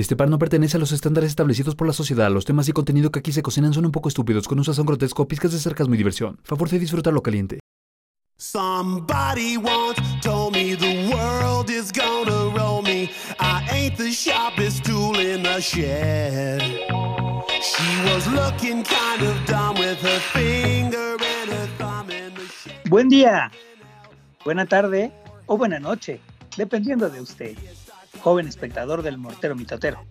Este par no pertenece a los estándares establecidos por la sociedad. Los temas y contenido que aquí se cocinan son un poco estúpidos, con un sazón grotesco, pizcas de sarcasmo y diversión. Favor de disfrutarlo caliente. Somebody once told me the world is gonna roll me. I ain't the sharpest tool in the shed. She was looking kind of dumb with her finger and her thumb in the shed. Buen día, buena tarde o buena noche, dependiendo de usted, joven espectador del Mortero Mitotero.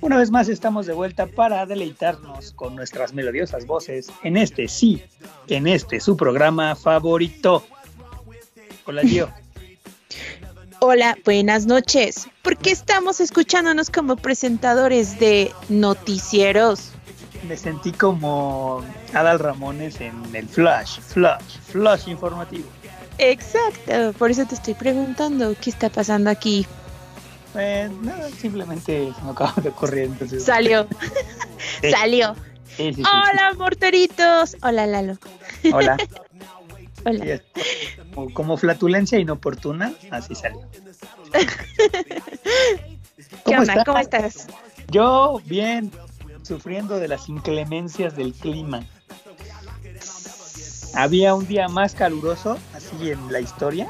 Una vez más estamos de vuelta para deleitarnos con nuestras melodiosas voces en este sí, en este su programa favorito. Hola Gio. Hola, buenas noches. ¿Por qué estamos escuchándonos como presentadores de noticieros? Me sentí como Adal Ramones en el Flash, Flash, Flash informativo. Exacto, por eso te estoy preguntando qué está pasando aquí. Pues nada, simplemente se me acaba de ocurrir. Entonces... Salió, Sí. salió. Sí, sí, sí, Hola, morteritos. Hola, Lalo. Hola. Hola. Como, como flatulencia inoportuna, así salió. ¿Qué onda? estás? ¿Cómo estás? Yo bien, sufriendo de las inclemencias del clima. Había un día más caluroso, así en la historia,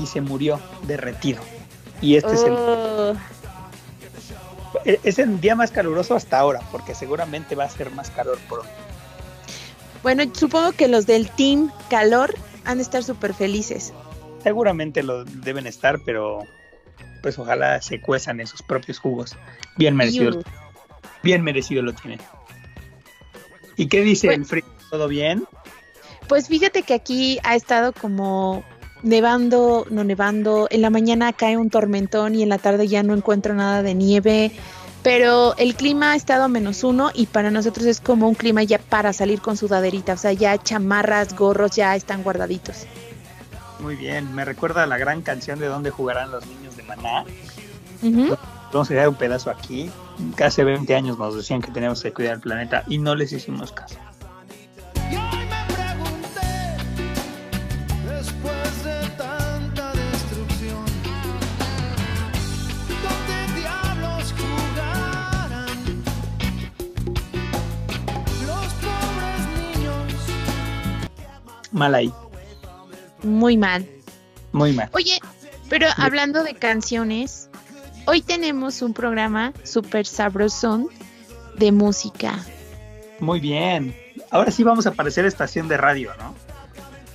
y se murió derretido. Y este es, el, Oh, e- es el día más caluroso hasta ahora, porque seguramente va a ser más calor pronto. Bueno, supongo que los del Team Calor han de estar súper felices. Seguramente lo deben estar, pero pues ojalá se cuezan en sus propios jugos. Bien merecido, bien merecido lo tienen. ¿Y qué dice Bueno. el frío? ¿Todo bien? Pues fíjate que aquí ha estado como nevando, no nevando. En la mañana cae un tormentón y en la tarde ya no encuentro nada de nieve. Pero el clima ha estado a menos uno y para nosotros es como un clima ya para salir con sudaderita. O sea, ya chamarras, gorros ya están guardaditos. Muy bien, me recuerda a la gran canción de dónde jugarán los niños de Maná. Ujú. Vamos a dejar un pedazo aquí. Hace 20 años nos decían que teníamos que cuidar el planeta y no les hicimos caso. Mal ahí, Muy mal. muy mal. Oye, pero hablando de canciones, hoy tenemos un programa súper sabrosón de música. Muy bien. Ahora sí vamos a parecer estación de radio, ¿no?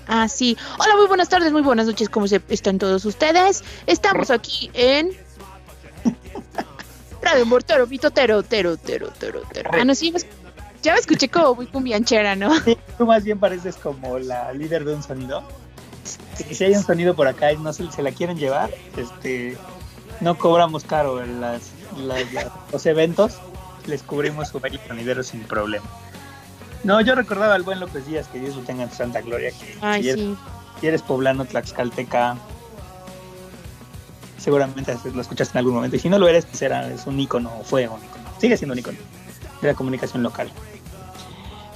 Ah, sí. Hola, muy buenas tardes, muy buenas noches, ¿cómo se están todos ustedes? Estamos aquí en Radio Mortero, Mitotero, Tero, Tero, Tero, Tero. Ah, no, sí, ya me escuché como muy cumbianchera, ¿no? Sí, tú más bien pareces como la líder de un sonido. Que si hay un sonido por acá y no se, se la quieren llevar, este, no cobramos caro en las, las- las- los eventos, les cubrimos su bello sonidero sin problema. No, yo recordaba al buen López Díaz, que Dios lo tenga en santa gloria, que Ay, si, eres, sí. si eres poblano, tlaxcalteca, seguramente lo escuchaste en algún momento, y si no lo eres, pues era, es un ícono, o fue un ícono, sigue siendo un ícono de la comunicación local.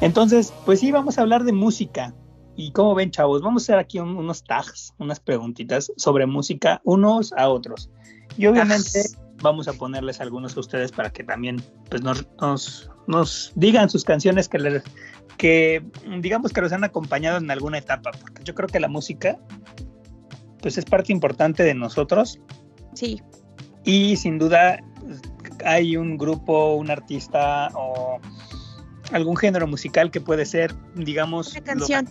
Entonces, pues sí, vamos a hablar de música. Y como ven, chavos, vamos a hacer aquí un- unos tags, unas preguntitas sobre música unos a otros. Y obviamente vamos a ponerles algunos a ustedes para que también pues nos, nos, nos digan sus canciones que les, que digamos que los han acompañado en alguna etapa, porque yo creo que la música pues es parte importante de nosotros Sí. y sin duda hay un grupo, un artista o algún género musical que puede ser, digamos, Una lo- canción.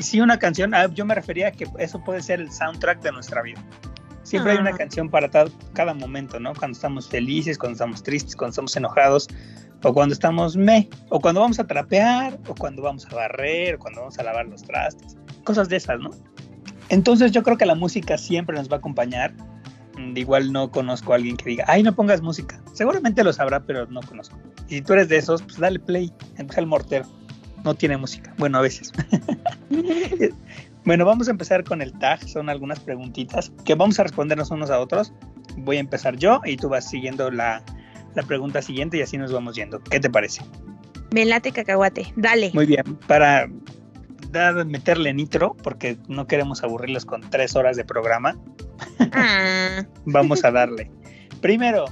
sí, una canción. ah, yo me refería a que eso puede ser el soundtrack de nuestra vida. Siempre hay una Ah. canción para cada momento, ¿no? Cuando estamos felices, cuando estamos tristes, cuando estamos enojados, o cuando estamos me, o cuando vamos a trapear, o cuando vamos a barrer, o cuando vamos a lavar los trastes, cosas de esas, ¿no? Entonces yo creo que la música siempre nos va a acompañar. Igual no conozco a alguien que diga, ay, no pongas música. Seguramente lo sabrá, pero no conozco. Y si tú eres de esos, pues dale play, empieza el mortero. No tiene música. Bueno, a veces. Bueno, vamos a empezar con el tag. Son algunas preguntitas que vamos a respondernos unos a otros. Voy a empezar yo y tú vas siguiendo la, la pregunta siguiente y así nos vamos yendo. ¿Qué te parece? Me late cacahuate. Dale. Muy bien. Para dar, meterle nitro, porque no queremos aburrirlos con tres horas de programa, Ah, vamos a darle. Primero,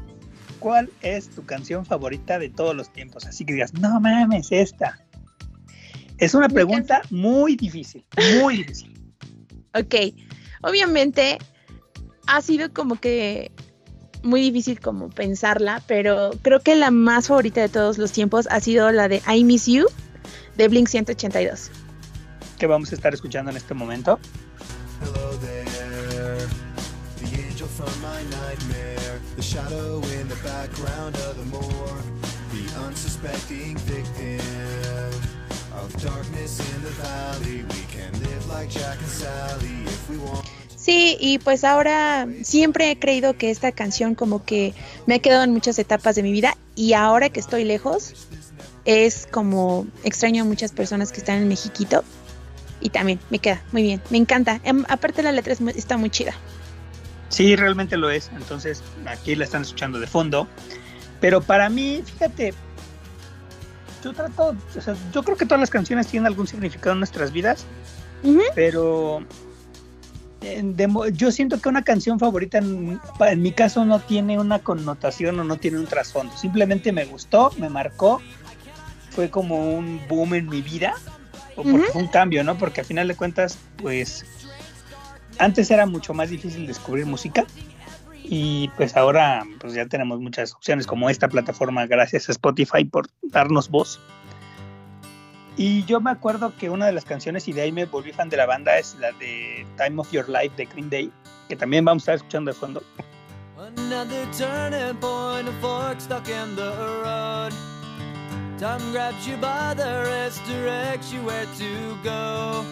¿cuál es tu canción favorita de todos los tiempos? Así que digas, no mames, esta. Es una pregunta muy difícil, muy difícil. Ok, obviamente ha sido como que muy difícil como pensarla, pero creo que la más favorita de todos los tiempos ha sido la de I Miss You de Blink 182. Que vamos a estar escuchando en este momento. Hello there, the angel from my nightmare, the shadow in the background of the morgue, the unsuspecting victim of darkness in the valley. We can live like Jack and Sally if we want. Sí, y pues ahora siempre he creído que esta canción como que me ha quedado en muchas etapas de mi vida y ahora que estoy lejos es como extraño a muchas personas que están en Mexiquito y también me queda muy bien, me encanta. Em, aparte la letra es muy- está muy chida. Sí, realmente lo es. Entonces, aquí la están escuchando de fondo. Pero para mí, fíjate, yo trato, o sea, yo creo que todas las canciones tienen algún significado en nuestras vidas, Ujú. pero en demo- yo siento que una canción favorita en, en mi caso no tiene una connotación o no tiene un trasfondo. Simplemente me gustó, me marcó, fue como un boom en mi vida, o porque fue un cambio, ¿no? Porque al final de cuentas, pues antes era mucho más difícil descubrir música y pues ahora pues ya tenemos muchas opciones como esta plataforma gracias a Spotify por darnos voz. Y yo me acuerdo que una de las canciones y de ahí me volví fan de la banda es la de Time of Your Life de Green Day, que también vamos a estar escuchando de fondo. Another turning point, a fork stuck in the road. Time grabs you by the wrist, directs you where to go.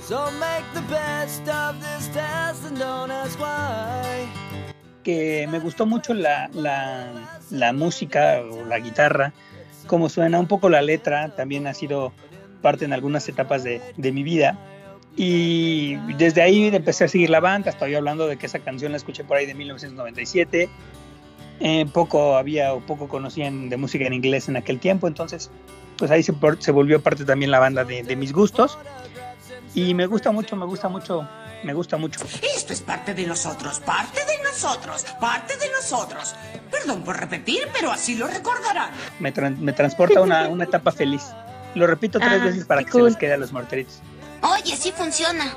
So make the best of this test and don't ask why. que me gustó mucho la, la, la música o la guitarra, cómo suena, un poco la letra, también ha sido parte en algunas etapas de, de mi vida. Y desde ahí empecé a seguir la banda, estoy hablando de que esa canción la escuché por ahí de 1997. Eh, poco había o poco conocían de música en inglés en aquel tiempo, entonces pues ahí se, por- se volvió parte también la banda de, de mis gustos. Y me gusta mucho, me gusta mucho, me gusta mucho. Esto es parte de nosotros, parte de nosotros, parte de nosotros. Perdón por repetir, pero así lo recordarán. me, tran- me transporta a una, una etapa feliz. Lo repito tres Ah, veces para que cool. se les quede a los morteritos. Oye, sí funciona.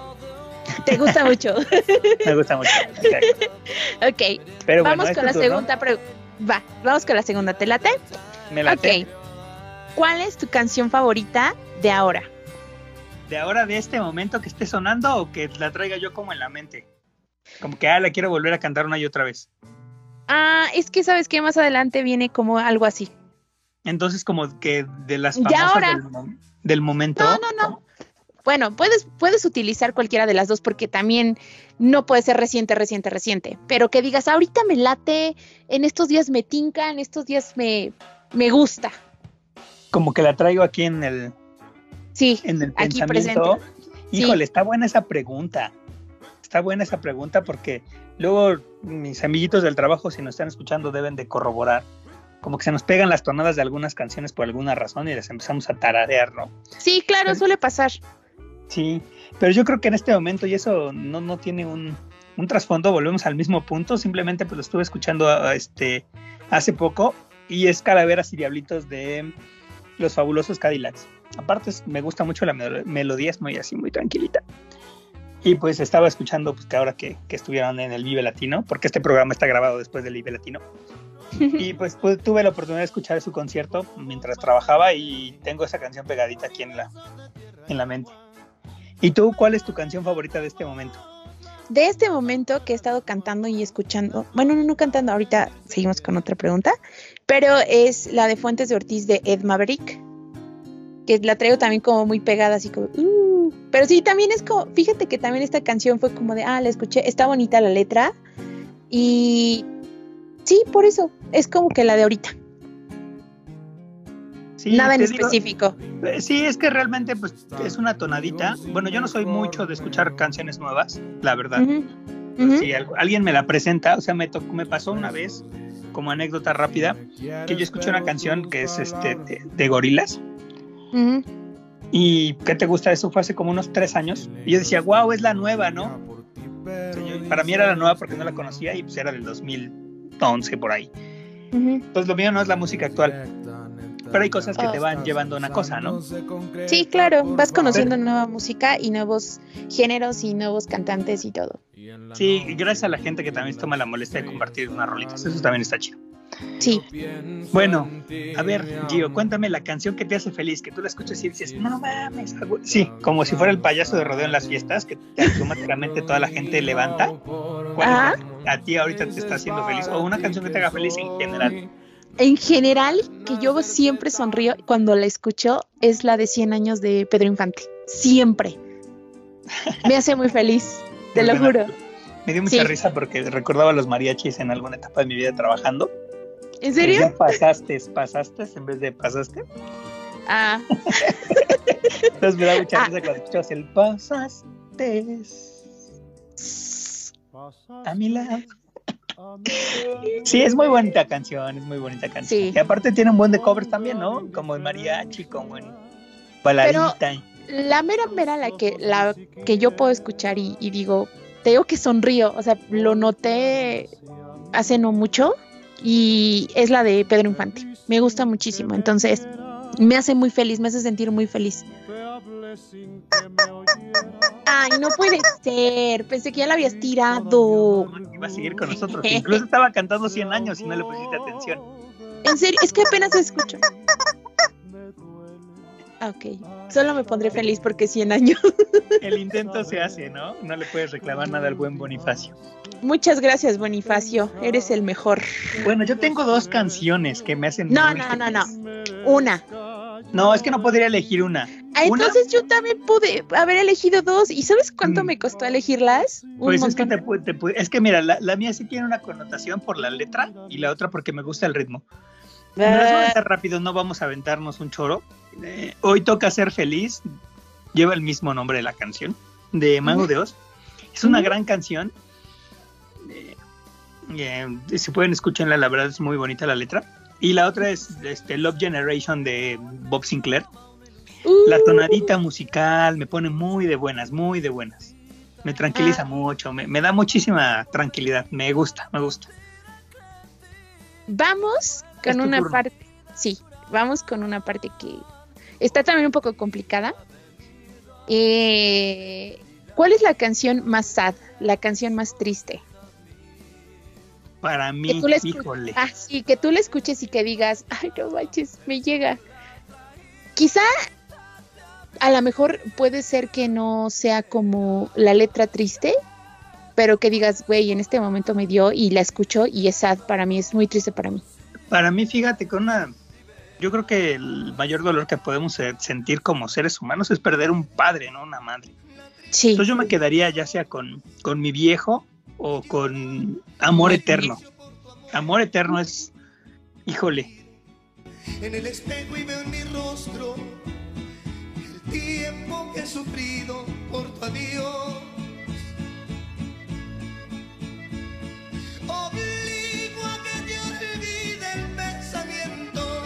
¿Te gusta mucho? Me gusta mucho. Ok. Pero bueno, vamos es con la segunda pregunta. Va, vamos con la segunda, ¿te late? Me late. Ok. ¿Cuál es tu canción favorita de ahora? De ahora, de este momento que esté sonando o que la traiga yo como en la mente. Como que ah, la quiero volver a cantar una y otra vez. Ah, es que sabes que más adelante viene como algo así. Entonces, como que de las famosas ahora. del, del momento. No, no, no. Bueno, puedes, puedes utilizar cualquiera de las dos porque también no puede ser reciente, reciente, reciente. Pero que digas, ahorita me late, en estos días me tinca, en estos días me, me gusta. Como que la traigo aquí en el, Sí, en el Aquí pensamiento. Sí. Híjole, está buena esa pregunta. Está buena esa pregunta porque luego mis amiguitos del trabajo, si nos están escuchando, deben de corroborar. Como que se nos pegan las tonadas de algunas canciones por alguna razón y las empezamos a tararear, ¿no? sí, claro, suele pasar. Sí, pero yo creo que en este momento, y eso no, no tiene un, un trasfondo, volvemos al mismo punto, simplemente pues lo estuve escuchando a- a este, hace poco y es Calaveras y Diablitos de Los Fabulosos Cadillacs. Aparte es- me gusta mucho la melo- melodía, es muy así, muy tranquilita. Y pues estaba escuchando pues que ahora que, que estuvieron en el Vive Latino, porque este programa está grabado después del Vive Latino. Y pues, pues, tuve la oportunidad de escuchar su concierto mientras trabajaba y tengo esa canción pegadita aquí en la, en la mente. ¿Y tú cuál es tu canción favorita de este momento? De este momento que he estado cantando y escuchando, bueno, no, no cantando, ahorita seguimos con otra pregunta, pero es la de Fuentes de Ortiz de Ed Maverick, que la traigo también como muy pegada, así como, uh, pero sí, también es como, fíjate que también esta canción fue como de, ah, la escuché, está bonita la letra, y sí, por eso, es como que la de ahorita, Sí, nada en digo, específico. eh, sí, es que realmente pues es una tonadita. Bueno, yo no soy mucho de escuchar canciones nuevas, la verdad. Ujú, ujú. Si al- alguien me la presenta, o sea, me, tocó- me pasó una vez como anécdota rápida que yo escuché una canción que es este de, de gorilas Ujú. y ¿qué te gusta? Eso fue hace como unos tres años y yo decía, wow, es la nueva, ¿no? O sea, yo- para mí era la nueva porque no la conocía y pues era del 2000, 11 por ahí. Entonces lo mío no es la música actual, pero hay cosas que te van llevando a una cosa, ¿no? Sí, claro, vas conociendo nueva música y nuevos géneros y nuevos cantantes y todo. Sí, y gracias a la gente que también se toma la molestia de compartir unas rolitas, eso también está chido. Sí. Bueno, a ver, Gio, cuéntame la canción que te hace feliz, que tú la escuchas y dices, no mames, a hue-". sí, como si fuera el payaso de rodeo en las fiestas, que automáticamente toda la gente levanta. ¿Cuál Ajá. a ti ahorita te está haciendo feliz? O una canción que te haga feliz en general. En general, que yo siempre sonrío cuando la escucho es la de 100 años de Pedro Infante. Siempre. Me hace muy feliz, te lo juro. Me dio mucha Sí. risa porque recordaba a los mariachis en alguna etapa de mi vida trabajando. ¿En Que serio? decían pasaste, pasaste en vez de pasaste. Ah, Entonces me da mucha Ah. risa cuando escuchas el pasaste a mi lado. Sí, es muy bonita canción, es muy bonita canción. Sí. Y aparte tiene un buen de covers también, ¿no? Como en mariachi, como en baladita. la mera mera la que la que yo puedo escuchar y, y digo, te digo que sonrío, o sea, lo noté hace no mucho y es la de Pedro Infante. Me gusta muchísimo, entonces me hace muy feliz, me hace sentir muy feliz. Ay, no puede ser, pensé que ya la habías tirado. Iba a seguir con nosotros. Incluso estaba cantando 100 años y no le pusiste atención. En serio, es que apenas escucho. Ah, Ok, solo me pondré feliz porque 100 años. El intento se hace, ¿no? No le puedes reclamar nada al buen Bonifacio. Muchas gracias, Bonifacio, eres el mejor. Bueno, yo tengo dos canciones que me hacen. No, no, no, no. Una. No, es que no podría elegir una. Ah, ¿Una? entonces yo también pude haber elegido dos. ¿Y sabes cuánto Mm. me costó elegirlas? Un Pues es que, te, te es que mira, la, la mía sí tiene una connotación por la letra y la otra porque me gusta el ritmo. Me las voy a Ah, rápido, no vamos a aventarnos un choro. Eh, hoy toca ser feliz. Lleva el mismo nombre de la canción de Mago de Oz. Es una gran canción. Eh, eh, si pueden escucharla, la verdad es muy bonita la letra. Y la otra es este, Love Generation de Bob Sinclair. Uh, La tonadita musical me pone muy de buenas, muy de buenas. Me tranquiliza Ah. mucho, me, me da muchísima tranquilidad. Me gusta, me gusta. Vamos con una turno. parte. Sí, vamos con una parte que está también un poco complicada. Eh, ¿Cuál es la canción más sad? La canción más triste. Para Que mí, escu- híjole. Ah, sí, que tú la escuches y que digas, ay, no manches, me llega. Quizá a lo mejor puede ser que no sea como la letra triste, pero que digas, güey, en este momento me dio y la escucho y es sad para mí, es muy triste para mí. Para mí, fíjate, con una. Yo creo que el mayor dolor que podemos sentir como seres humanos es perder un padre, no una madre. Sí, Entonces yo me quedaría ya sea con, con mi viejo o con Amor Eterno. Amor Eterno es, híjole, En el espejo y veo en mi rostro tiempo que he sufrido por tu adiós. Obligo a que te olvide el pensamiento,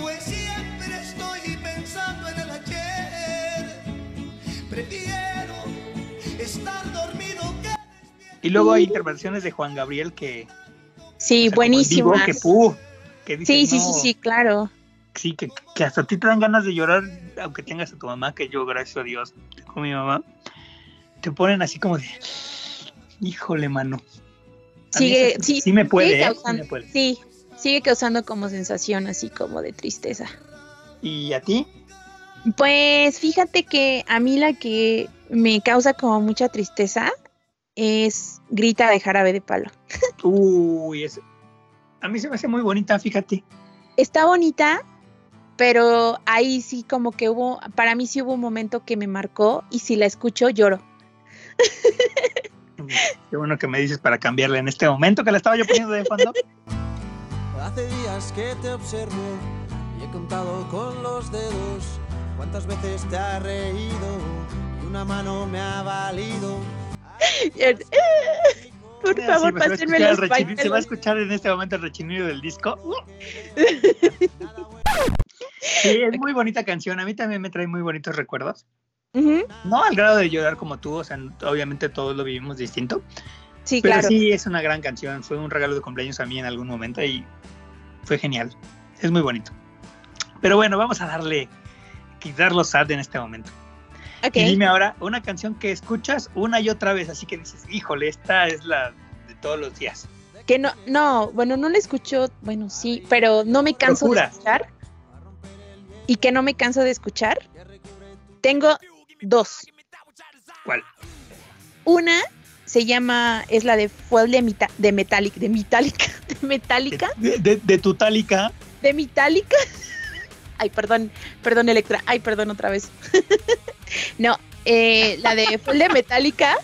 pues siempre estoy pensando en el ayer. Prefiero estar dormido que y luego hay intervenciones de Juan Gabriel que sí, o sea, como en buenísimo. vivo, que pu, que dicen, Sí, sí, no, sí, sí, claro. Sí, que, que hasta a ti te dan ganas de llorar, aunque tengas a tu mamá, que yo, gracias a Dios, a mi mamá, te ponen así como de, híjole, mano. A Sigue, eso sí, sí me puede, sigue ¿eh? Sí causando, me puede. sí, sigue causando como sensación así como de tristeza. ¿Y a ti? Pues fíjate que a mí la que me causa como mucha tristeza es Grita de Jarabe de Palo. Uy, es, a mí se me hace muy bonita, fíjate. Está bonita, pero ahí sí como que hubo, para mí sí hubo un momento que me marcó y si la escucho lloro. Qué bueno que me dices para cambiarla en este momento que la estaba yo poniendo de fondo. Hace días que te observo y he contado con los dedos cuántas veces te ha reído y una mano me ha valido. Por Mira, favor, sí, me se va a pásenme los Se va a escuchar en este momento el rechinido del disco. Sí, es muy bonita canción. A mí también me trae muy bonitos recuerdos. Ujú, No al grado de llorar como tú, o sea, obviamente todos lo vivimos distinto. Sí, Pero claro. sí, es una gran canción. Fue un regalo de cumpleaños a mí en algún momento y fue genial. Es muy bonito. Pero bueno, vamos a darle, quitarlo sad en este momento. Ok. Y dime ahora, una canción que escuchas una y otra vez, así que dices, híjole, esta es la de todos los días. Que no, no, bueno, no la escucho, bueno, sí, pero no me canso Procura. de escuchar. Y que no me canso de escuchar. Tengo dos. ¿Cuál? Una se llama, es la de Fuel de, Mita- de Metallic, de Metallica, de Metallica, De, de, Metallica. Ay, perdón, perdón, Electra. Ay, perdón otra vez. no, eh, la de Fuel de Metallica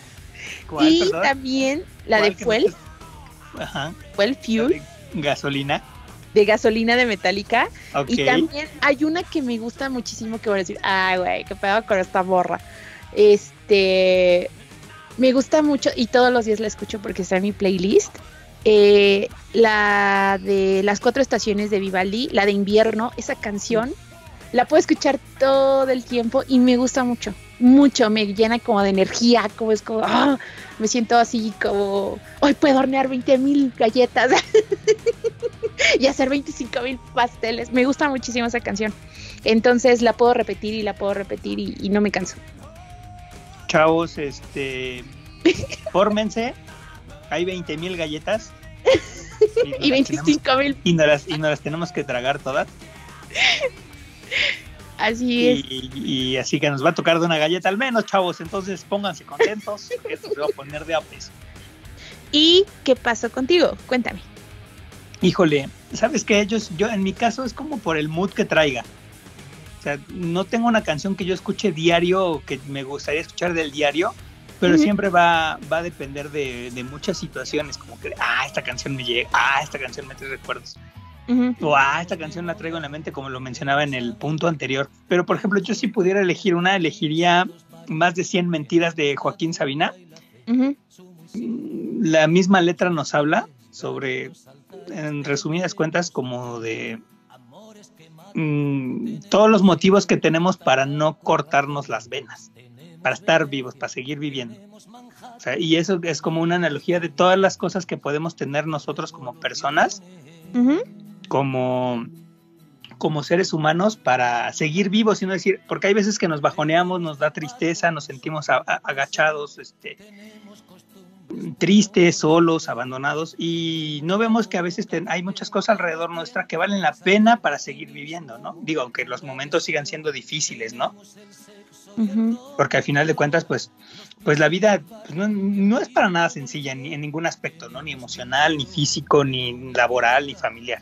¿Cuál, y perdón? también la ¿Cuál de Fuel, te- Ajá. Fuel Fuel, Gasolina. De gasolina de Metallica. Y también hay una que me gusta muchísimo que voy a decir, ay, güey, qué pedo con esta borra. Este, me gusta mucho y todos los días la escucho porque está en mi playlist. Eh, la de las cuatro estaciones de Vivaldi, la de invierno, esa canción, la puedo escuchar todo el tiempo y me gusta mucho, mucho, me llena como de energía, como es como, ah, me siento así como, hoy puedo hornear 20 mil galletas y hacer 25 mil pasteles, me gusta muchísimo esa canción, entonces la puedo repetir y la puedo repetir y, y no me canso. Chavos, este. Fórmense. Hay 20 mil galletas. Y tenemos- 25 mil, Y las, y nos las tenemos que tragar todas. así es. Y, y así que nos va a tocar de una galleta al menos, chavos. Entonces pónganse contentos. Esto se va a poner de a peso. ¿Y qué pasó contigo? Cuéntame. Híjole, ¿sabes qué? Ellos, yo en mi caso es como por el mood que traiga. O sea, no tengo una canción que yo escuche diario o que me gustaría escuchar del diario, pero siempre va, va a depender de, de muchas situaciones, como que, ah, esta canción me llega, ah, esta canción me trae recuerdos, O ah, esta canción la traigo en la mente, como lo mencionaba en el punto anterior. Pero, por ejemplo, yo si pudiera elegir una, elegiría más de 100 mentiras de Joaquín Sabina Ujú. la misma letra nos habla sobre, en resumidas cuentas, como de mm, todos los motivos que tenemos para no cortarnos las venas, para estar vivos, para seguir viviendo. O sea, y eso es como una analogía de todas las cosas que podemos tener nosotros como personas. Como, como seres humanos para seguir vivos y no decir, porque hay veces que nos bajoneamos, nos da tristeza, nos sentimos a- a- agachados, este, tristes, solos, abandonados y no vemos que a veces ten- hay muchas cosas alrededor nuestra que valen la pena para seguir viviendo, ¿no? Digo, aunque los momentos sigan siendo difíciles, ¿no? Porque al final de cuentas, pues, pues la vida pues, no, no es para nada sencilla ni en ningún aspecto, ¿no? Ni emocional, ni físico, ni laboral, ni familiar.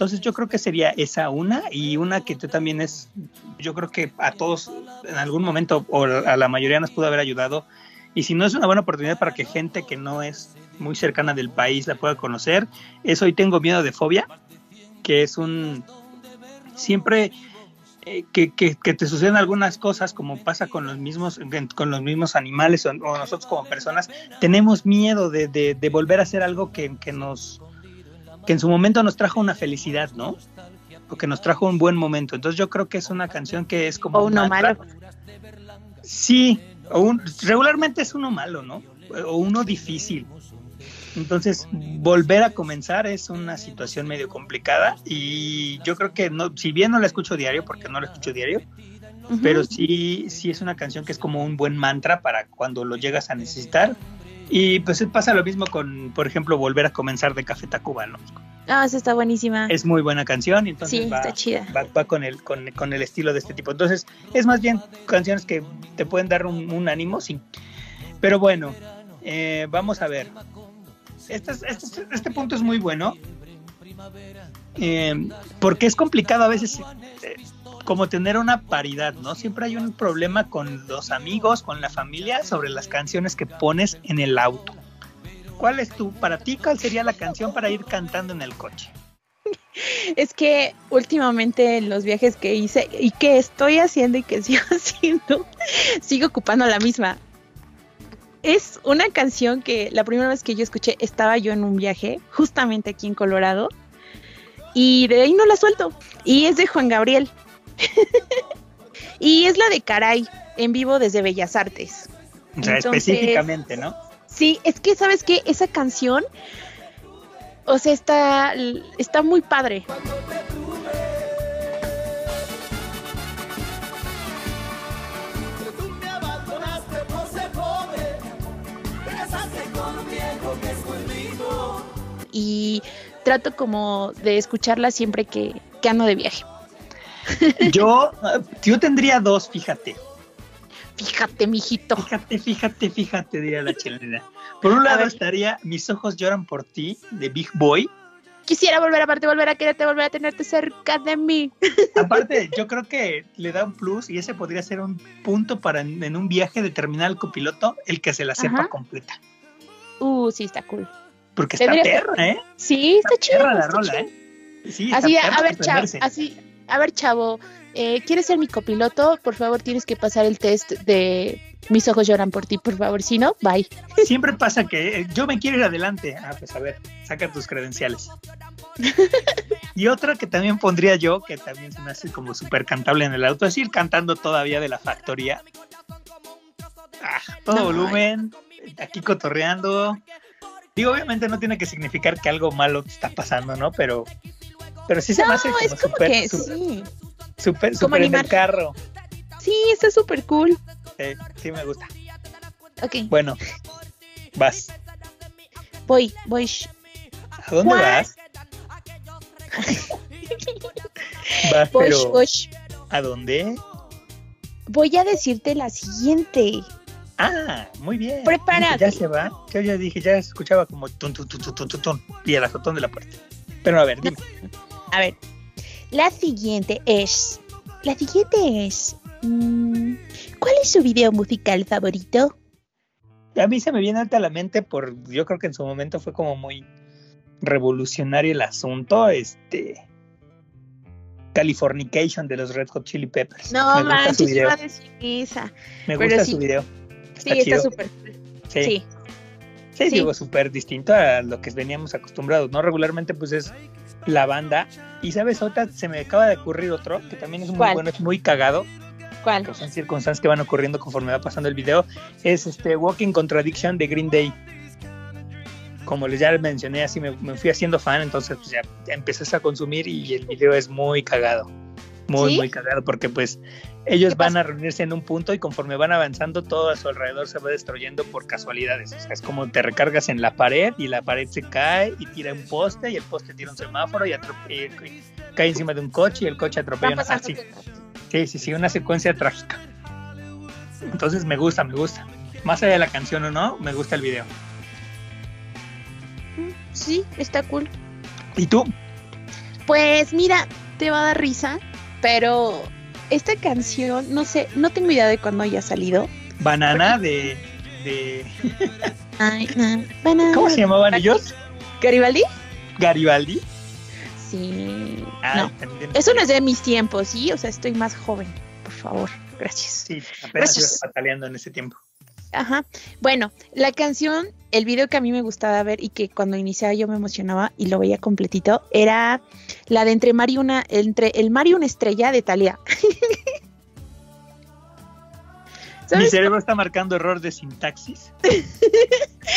Entonces yo creo que sería esa una y una que también es, yo creo que a todos en algún momento o a la mayoría nos pudo haber ayudado. Y si no es una buena oportunidad para que gente que no es muy cercana del país la pueda conocer, es Hoy Tengo Miedo de Fobia, que es un... Siempre eh, que, que, te suceden algunas cosas como pasa con los mismos con los mismos animales o, o nosotros como personas tenemos miedo de, de, de volver a hacer algo que, que nos que en su momento nos trajo una felicidad no o que nos trajo un buen momento. Entonces yo creo que es una canción que es como O uno malo. sí o un, regularmente es uno malo no o uno difícil. Entonces, volver a comenzar es una situación medio complicada y yo creo que no, si bien no la escucho diario, porque no la escucho diario, pero sí, sí es una canción que es como un buen mantra para cuando lo llegas a necesitar. Y pues pasa lo mismo con, por ejemplo, volver a comenzar de Café Tacuba, ¿no? Ah, esa está buenísima. Es muy buena canción y entonces sí, va, está chida. va, va con, el, con, con el estilo de este tipo. Entonces, es más bien canciones que te pueden dar un, un ánimo, sí. Pero bueno, eh, vamos a ver. Este, es- este, es- este punto es muy bueno. eh, porque es complicado a veces eh, como tener una paridad, ¿no? Siempre hay un problema con los amigos, con la familia, sobre las canciones que pones en el auto. ¿Cuál es tu, para ti, cuál sería la canción para ir cantando en el coche? Es que últimamente en los viajes que hice y que estoy haciendo y que sigo haciendo, sigo ocupando la misma. Es una canción que la primera vez que yo escuché estaba yo en un viaje, justamente aquí en Colorado, y de ahí no la suelto. Y es de Juan Gabriel. y es la de Caray, en vivo desde Bellas Artes. O sea, Entonces- específicamente, ¿no? Sí, es que, ¿sabes qué? Esa canción, o sea, está, está muy padre. Que. Y trato como de escucharla siempre que, que ando de viaje. Yo, yo tendría dos, fíjate. Fíjate, mijito. Fíjate, fíjate, fíjate, diría la chilena. Por un lado estaría Mis ojos lloran por ti, de Big Boy. Quisiera volver a verte, volver a quererte, volver a tenerte cerca de mí. Aparte, yo creo que le da un plus y ese podría ser un punto para en, en un viaje de terminal copiloto el que se la sepa Ajá. completa. Uh, sí, está cool. Porque está perra, ¿eh? Sí, está, chido. perra la está rola, chido. ¿eh? Sí, está Así, perra a ver, para chavo, prenderse. así, a ver, chavo, eh, ¿quieres ser mi copiloto? Por favor, tienes que pasar el test de mis ojos lloran por ti, por favor. Si no, bye. Siempre pasa que eh, yo me quiero ir adelante. Ah, pues a ver, saca tus credenciales. y otra que también pondría yo, que también se me hace como súper cantable en el auto, es ir cantando todavía de la factoría. Ah, todo No, volumen, aquí cotorreando. Digo, obviamente no tiene que significar que algo malo te está pasando, ¿no? Pero, pero sí se me No, hace como es como súper, que súper, sí. súper en el carro. Sí, está súper cool. Sí, sí me gusta. Ok, Bueno, vas. voy, voy. ¿A dónde What? vas? vas, Voy, pero voy, ¿a dónde? voy a decirte la siguiente. Ah, muy bien. Prepárate. Ya se va. Yo ya dije, ya escuchaba como tun, tun, tun, tun, tun, tun, tun, y el azotón de la puerta. Pero a ver, dime. A ver, la siguiente es. La siguiente es. mm, ¿Cuál es su video musical favorito? A mí se me viene alta a la mente por, yo creo que en su momento fue como muy revolucionario el asunto, este Californication de los Red Hot Chili Peppers. No me gusta su video. esa. Me pero gusta sí. su video. Sí, está súper. Sí, sí, Sí. sí. digo, súper distinto a lo que veníamos acostumbrados, ¿no? Regularmente pues es la banda. Y sabes, otra, se me acaba de ocurrir otro, que también es muy ¿Cuál? bueno, es muy cagado, ¿Cuál? que son circunstancias que van ocurriendo conforme va pasando el video, es este Walking Contradiction de Green Day. Como les ya mencioné, así me, me fui haciendo fan, entonces pues ya, ya empecé a consumir y el video es muy cagado. Muy, ¿Sí? muy cagado, porque pues ellos ¿Qué van a reunirse en un punto y conforme van avanzando, todo a su alrededor se va destruyendo por casualidades. O sea, es como te recargas en la pared y la pared se cae y tira un poste y el poste tira un semáforo y, y cae encima de un coche y el coche atropella una... así. Sí, sí, sí, una secuencia trágica. Entonces me gusta, me gusta. Más allá de la canción o no, me gusta el video. Sí, está cool. ¿Y tú? Pues mira, te va a dar risa, pero esta canción, no sé, no tengo idea de cuándo haya salido. Banana de... de Ay, no, banana. ¿Cómo se llamaban ellos? ¿Garibaldi? Garibaldi. Sí. Ah, no, también- eso no es de mis tiempos, ¿sí? O sea, estoy más joven, por favor. Gracias. Sí, apenas Gracias. ibas pataleando en ese tiempo. Ajá. Bueno, la canción, el video que a mí me gustaba ver y que cuando iniciaba yo me emocionaba y lo veía completito, era la de entre Mario una, entre el Mario y una estrella de Thalía. Mi cerebro está marcando error de sintaxis.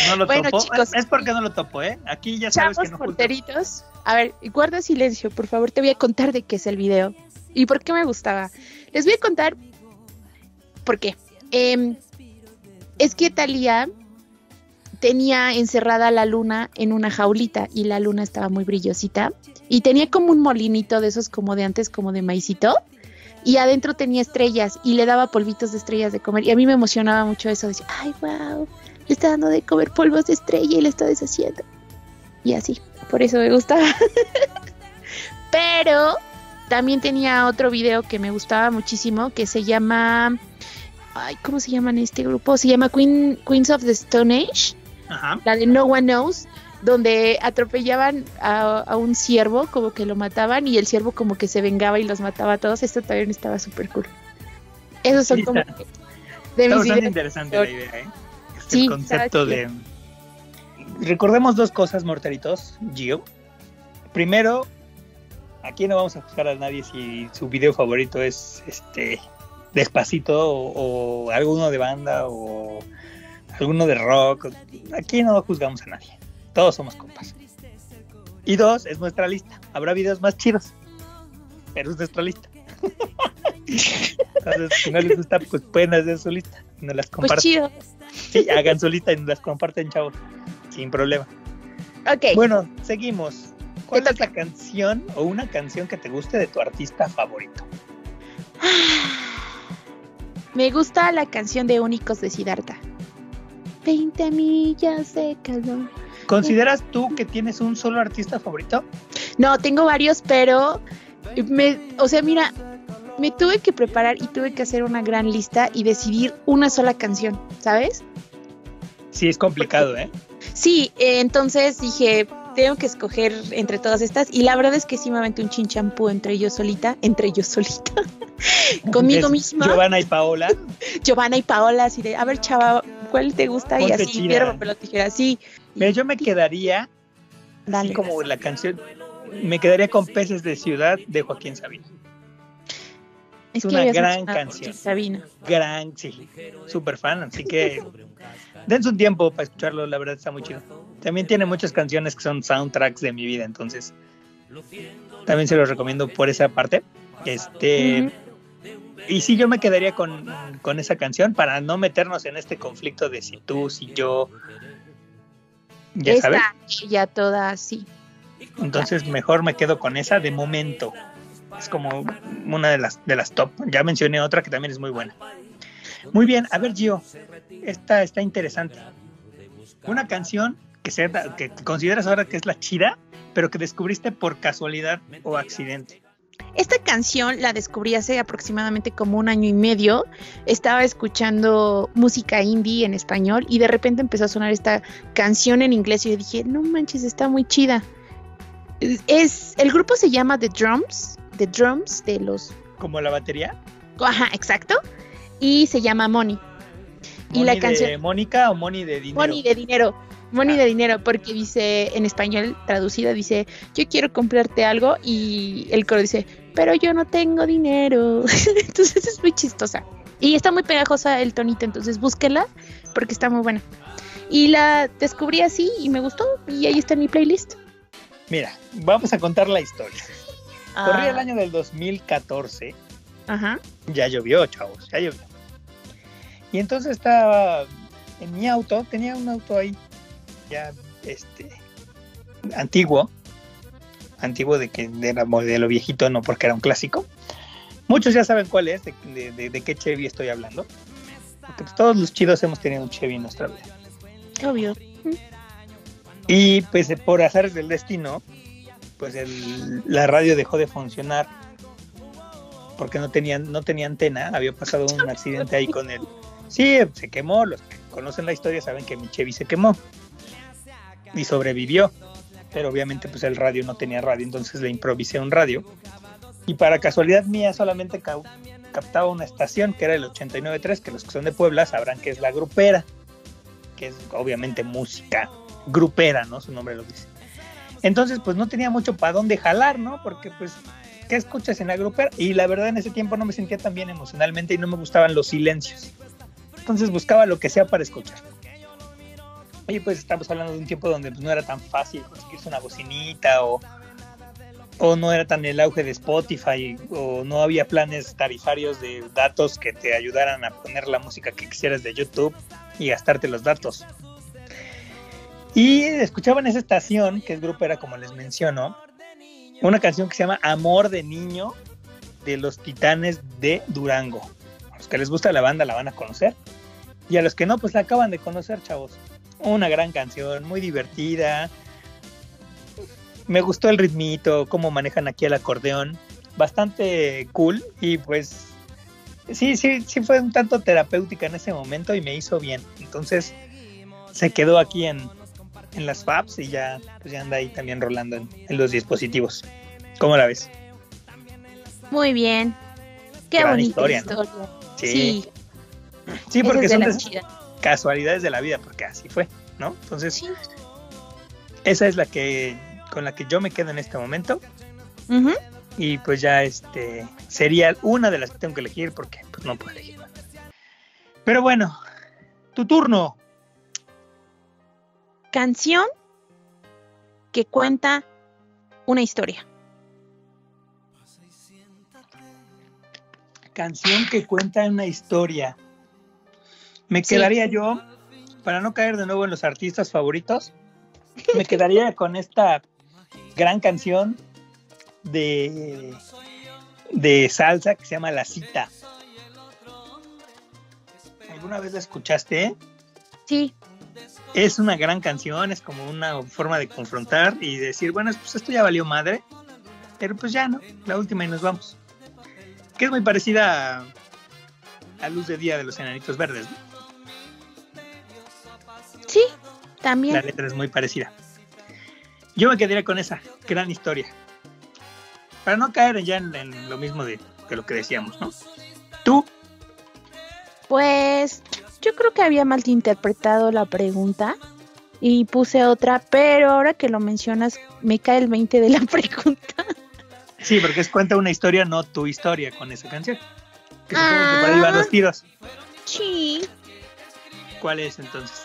No lo Bueno, topo. chicos. Es porque no lo topo, ¿eh? Aquí ya sabes que no justo- porteritos. A ver, guarda silencio, por favor. Te voy a contar de qué es el video y por qué me gustaba. Les voy a contar por qué. Em, es que Talía tenía encerrada la luna en una jaulita y la luna estaba muy brillosita y tenía como un molinito de esos como de antes, como de maicito. Y adentro tenía estrellas y le daba polvitos de estrellas de comer. Y a mí me emocionaba mucho eso. Decía, ay, wow, le está dando de comer polvos de estrella y le está deshaciendo. Y así, por eso me gustaba. Pero también tenía otro video que me gustaba muchísimo que se llama. Ay, ¿cómo se llama en este grupo? Se llama Queen, Queens of the Stone Age, Ajá. la de No One Knows, donde atropellaban a, a un ciervo, como que lo mataban, y el ciervo como que se vengaba y los mataba a todos. Esto también estaba súper cool. Esos son Sí, como está. de mis videos. interesante la idea, ¿eh? Este, Sí, el concepto de. Recordemos dos cosas, mortalitos, Gio. Primero, aquí no vamos a juzgar a nadie si su video favorito es este Despacito o, o alguno de banda o alguno de rock. Aquí no juzgamos a nadie. Todos somos compas. Y dos, es nuestra lista. Habrá videos más chidos, pero es nuestra lista. Entonces, si no les gusta, pues pueden hacer su lista. Nos las Pues comparten. chido. Sí, hagan su lista y nos las comparten, chavos. Sin problema. Ok. Bueno, seguimos. ¿Cuál es la canción o una canción que te guste de tu artista favorito? Me gusta la canción de Únicos de Siddhartha. 20 millas de calor. ¿Consideras tú que tienes un solo artista favorito? No, tengo varios, pero me, o sea, mira, me tuve que preparar y tuve que hacer una gran lista y decidir una sola canción, ¿sabes? Sí, es complicado, ¿eh? Sí, eh, entonces dije, tengo que escoger entre todas estas y la verdad es que sí me aventé un chinchampú entre yo solita, entre yo solita, conmigo misma, Giovanna y Paola. Giovanna y Paola, así de, a ver chava, ¿cuál te gusta? y así, chida. piedra, papel o tijera, sí, Mira, yo me quedaría, dale. así como la canción, me quedaría con Peces de Ciudad de Joaquín Sabina. es una gran canción. Sabina. Gran, sí, súper fan, así que dense un tiempo para escucharlo, la verdad está muy chido. También tiene muchas canciones que son soundtracks de mi vida, entonces también se los recomiendo por esa parte. Este. Y sí, yo me quedaría con, con esa canción para no meternos en este conflicto de si tú, si yo, ya sabes. Ya toda así. Entonces mejor me quedo con esa de momento. Es como una de las de las top. Ya mencioné otra que también es muy buena. Muy bien, a ver Gio, esta está interesante. Una canción que, sea, que consideras ahora que es la chida, pero que descubriste por casualidad o accidente. Esta canción la descubrí hace aproximadamente como un año y medio. Estaba escuchando música indie en español y de repente empezó a sonar esta canción en inglés y yo dije, no manches, está muy chida. Es, el grupo se llama The Drums, The Drums de los, Como la batería. ajá, exacto, y se llama Money. Y la Money de canción Mónica o Money de dinero. Money de dinero. Money Ah. de dinero, porque dice en español traducida, dice, yo quiero comprarte algo y el coro dice, pero yo no tengo dinero. entonces es muy chistosa. Y está muy pegajosa el tonito, entonces búsquela porque está muy buena. Y la descubrí así y me gustó y ahí está en mi playlist. Mira, vamos a contar la historia. Corría el Ah, año del 2014 Ajá. ya llovió, chavos, ya llovió. Y entonces estaba en mi auto, tenía un auto ahí, ya este antiguo, antiguo de que era modelo viejito, no porque era un clásico. Muchos ya saben cuál es, de, de- de- de qué Chevy estoy hablando. Porque pues, todos los chidos hemos tenido un Chevy en nuestra vida. Obvio. Y pues por azares del destino, pues el- la radio dejó de funcionar porque no tenía, no tenía antena, había pasado un accidente ahí con él. Sí, se quemó, los que conocen la historia saben que mi Chevy se quemó y sobrevivió, pero obviamente pues el radio no tenía radio, entonces le improvisé un radio y para casualidad mía solamente captaba una estación que era el 89.3, que los que son de Puebla sabrán que es la grupera, que es obviamente música grupera, ¿no? Su nombre lo dice. Entonces, pues no tenía mucho para dónde jalar, ¿no? Porque, pues, ¿qué escuchas en la grupera? Y la verdad, en ese tiempo no me sentía tan bien emocionalmente y no me gustaban los silencios. Entonces buscaba lo que sea para escuchar. Y pues estamos hablando de un tiempo donde pues, no era tan fácil conseguirse una bocinita o, o no era tan el auge de Spotify o no había planes tarifarios de datos que te ayudaran a poner la música que quisieras de YouTube y gastarte los datos. Y escuchaba en esa estación, que es grupera como les menciono, una canción que se llama Amor de Niño de los Titanes de Durango. A los que les gusta la banda la van a conocer. Y a los que no, pues la acaban de conocer, chavos. Una gran canción, muy divertida. Me gustó el ritmito, cómo manejan aquí el acordeón. Bastante cool y pues sí, sí, sí fue un tanto terapéutica en ese momento y me hizo bien. Entonces se quedó aquí en, en las Fabs y ya, pues ya anda ahí también rolando en, en los dispositivos. ¿Cómo la ves? Muy bien. Qué Gran bonita historia, historia. ¿no? Sí, Sí, porque es son de chida. Casualidades de la vida, porque así fue, ¿no? Entonces, Sí. esa es la que con la que yo me quedo en este momento y pues ya este sería una de las que tengo que elegir porque pues no puedo elegir. Pero bueno, tu turno. canción que cuenta una historia. Canción que cuenta una historia. Me quedaría yo, para no caer de nuevo en los artistas favoritos, me quedaría con esta gran canción de, de salsa que se llama La Cita. ¿Alguna vez la escuchaste? Sí, Es una gran canción, es como una forma de confrontar y decir, bueno, pues esto ya valió madre, pero pues ya no, la última y nos vamos. Que es muy parecida a, a Luz de Día de los Enanitos Verdes. ¿no? Sí, La también. letra es muy parecida. Yo me quedaría con esa gran historia. Para no caer ya en, en lo mismo de, de lo que decíamos, ¿no? Tú, Pues yo creo que había malinterpretado la pregunta y puse otra, pero ahora que lo mencionas me cae el 20 de la pregunta. sí, porque es cuenta una historia, no tu historia con esa canción. Que supongo que por ahí van los tiros. Sí. ¿Cuál es entonces?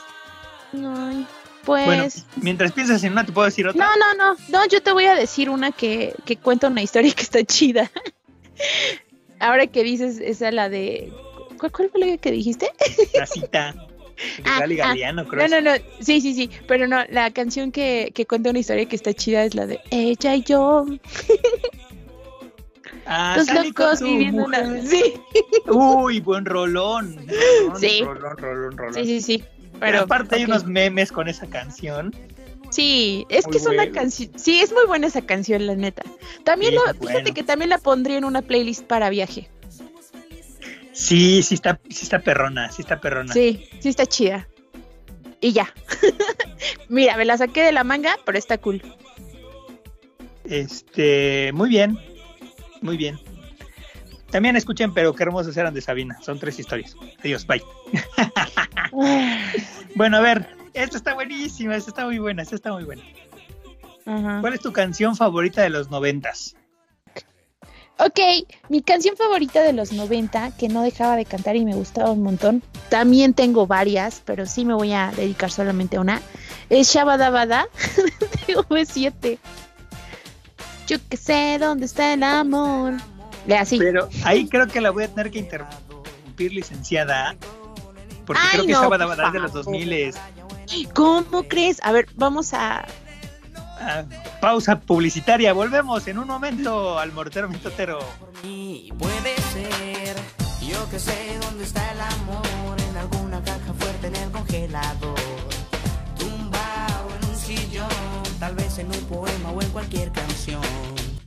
Bueno, pues mientras piensas en una, te puedo decir otra. no, no, no, no, yo te voy a decir una que, que cuenta una historia que está chida. Ahora que dices esa la de ¿cuál, cuál fue la que dijiste? La cita. Ah, ah, Galeano, creo. No, no, no, sí, sí, sí, pero no, la canción que, que cuenta una historia que está chida es la de Ella y yo, Ah, los locos viviendo una... Sí, Uy, buen rolón. rolón Sí. Rolón, rolón, rolón. sí, sí, sí. Pero aparte hay unos memes con esa canción. Sí, es Muy que es una canción, sí, es muy buena esa canción, la neta. También Sí, lo, fíjate bueno. que también la pondría en una playlist para viaje. Sí, sí está, sí está perrona, sí está perrona. Sí, sí está chida. Y ya. Mira, me la saqué de la manga, pero está cool. Este, muy bien, muy bien. También escuchen, pero qué hermosas eran de Sabina. Son tres historias. Adiós, bye. Bueno, a ver, esta está buenísima, esta está muy buena, esta está muy buena. ¿Cuál es tu canción favorita de los noventas? Ok, mi canción favorita de los 90, que no dejaba de cantar y me gustaba un montón. También tengo varias, pero sí me voy a dedicar solamente a una. Es Shabadabada de V7. Yo que sé dónde está el amor. Así. Pero ahí creo que la voy a tener que interrumpir, licenciada. Porque Ay, creo que no, Shabba por Dabba es de los favor. 2000 es ¿Cómo crees? A ver, vamos a. ah, pausa publicitaria. Volvemos en un momento al mortero mitotero. Puede ser, yo que sé dónde está el amor, en alguna caja fuerte en el congelador, tumbado en un sillón, tal vez en un poema o en cualquier canción.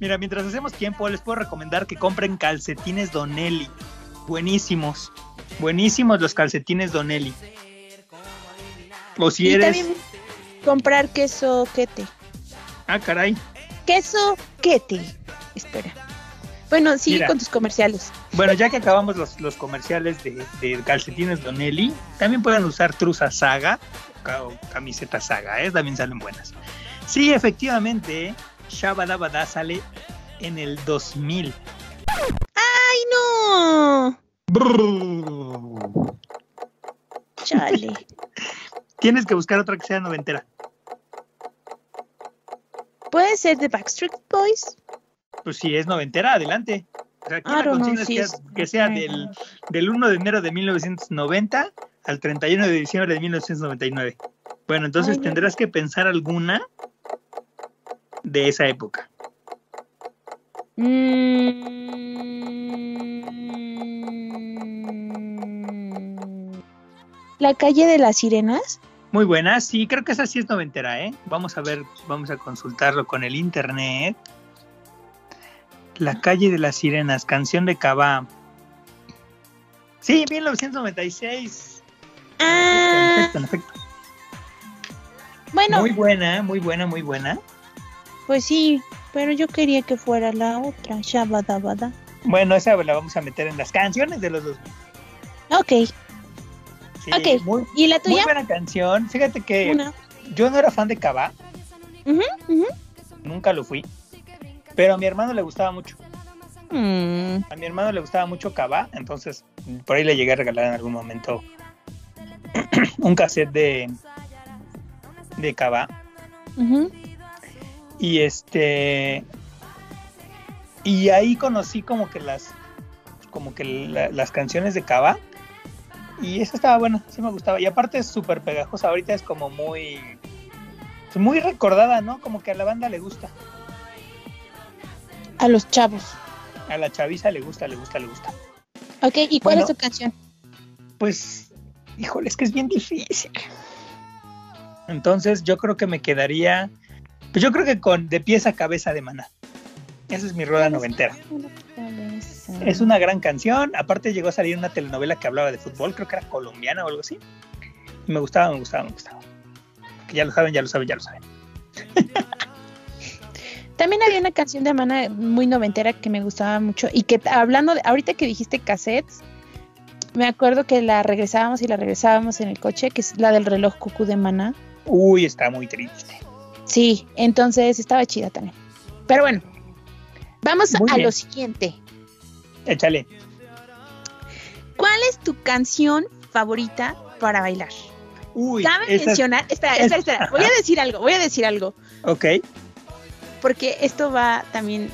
Mira, mientras hacemos tiempo, les puedo recomendar que compren calcetines Donelli. Buenísimos. Buenísimos los calcetines Donelli. O si y eres. también comprar queso quete. Ah, caray. Queso quete. Espera. Bueno, sigue Mira. con tus comerciales. Bueno, ya que acabamos los, los comerciales de, de calcetines Donelli, también pueden usar truza saga o camiseta saga, ¿eh? también salen buenas. Sí, efectivamente, Shabba Dabba Da sale en el 2000. ¡Ay, no! Brrr. Chale. Tienes que buscar otra que sea noventera. ¿Puede ser de Backstreet Boys? Pues si es noventera, adelante. O sea, aquí I la know consigna es que, sea del, del 1 de enero de 1990 al 31 de diciembre de 1999. Bueno, entonces Ay, tendrás que pensar alguna de esa época. Mm. La calle de las sirenas. Muy buena, sí, creo que esa sí es noventera, ¿eh? Vamos a ver, vamos a consultarlo con el internet. La calle de las sirenas, canción de Cabá. Sí, 1996. Ah, Perfecto, perfecto. bueno, Muy buena, muy buena, muy buena. Pues sí, pero yo quería que fuera la otra, Shabadabada. Bueno, esa la vamos a meter en las canciones de los dos. Ok, Sí, Ok, Muy, ¿y la muy tuya? buena canción. Fíjate que Una. yo no era fan de Ujú, ujú. nunca lo fui. Pero a mi hermano le gustaba mucho. Mm, A mi hermano le gustaba mucho Cabá, entonces por ahí le llegué a regalar en algún momento un cassette de de Cava. Y este. Y ahí conocí como que las. Como que la- las canciones de Cava. Y esa estaba buena, sí me gustaba. Y aparte es súper pegajosa. Ahorita es como muy. Muy recordada, ¿no? Como que a la banda le gusta. A los chavos. A la chaviza le gusta, le gusta, le gusta. Ok, ¿y cuál Bueno. es tu canción? Pues, híjole, es que es bien difícil. Entonces, yo creo que me quedaría. Pues yo creo que con De pies a cabeza de maná. Esa es mi rueda noventera. Es una gran canción. Aparte, llegó a salir una telenovela que hablaba de fútbol, creo que era colombiana o algo así. Y me gustaba, me gustaba, me gustaba. Que ya lo saben, ya lo saben, ya lo saben. También había una canción de Mana muy noventera que me gustaba mucho y que hablando de, ahorita que dijiste cassettes, me acuerdo que la regresábamos y la regresábamos en el coche, que es la del reloj cucú de Mana. Uy, está muy triste. Sí, entonces estaba chida también. Pero bueno, vamos Muy a bien. lo siguiente. Échale. ¿Cuál es tu canción favorita para bailar? Uy, Cabe mencionar, espera, es- espera, espera, voy a decir algo, voy a decir algo, Ok. porque esto va también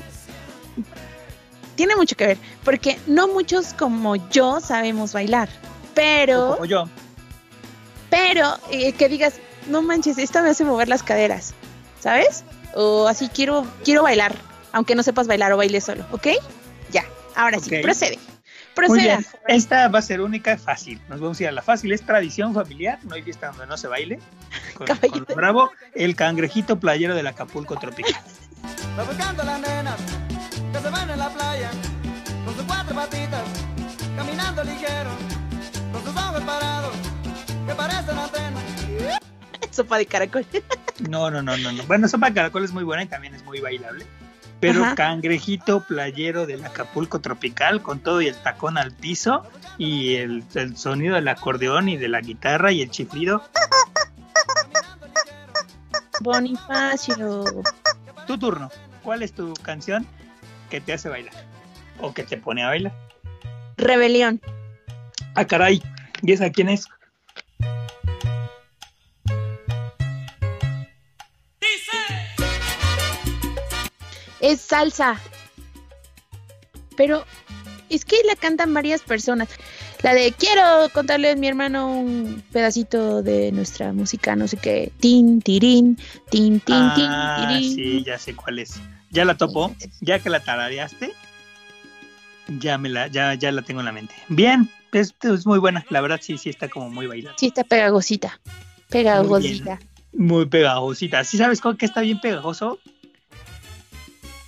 tiene mucho que ver, porque no muchos como yo sabemos bailar, pero Como yo. pero eh, que digas, no manches, esto me hace mover las caderas, ¿sabes? O así quiero quiero bailar, aunque no sepas bailar o baile solo, ¿ok? Ya, ahora sí, procede. Muy bien. Esta va a ser única y fácil. Nos vamos a ir a la fácil. Es tradición familiar. No hay fiesta donde no se baile. Con, lo bravo, el cangrejito playero del Acapulco tropical. Va buscando a las nenas que se van en la playa con sus cuatro patitas, caminando ligero, con sus ojos parados que parecen antenas. Sopa de caracol. No, no, no, no, no. Bueno, sopa de caracol es muy buena y también es muy bailable. Pero Ajá. cangrejito playero del Acapulco tropical con todo y el tacón al piso y el, el sonido del acordeón y de la guitarra y el chiflido. Bonifacio. Tu turno. ¿Cuál es tu canción que te hace bailar? O que te pone a bailar. Rebelión. Ah, caray. ¿Y esa quién es? Es salsa. Pero es que la cantan varias personas. La de quiero contarle a mi hermano un pedacito de nuestra música, no sé qué. Tin, tirín, tin, tin, ah, tin, tirín. sí, ya sé cuál es. Ya la topo. Ya que la tarareaste, ya me la, ya, ya la tengo en la mente. Bien, esto es muy buena. La verdad, sí, sí está como muy bailada. Sí, está pegajosita. Pegajosita. Muy pegajosita. ¿Sí sabes con qué está bien pegajoso?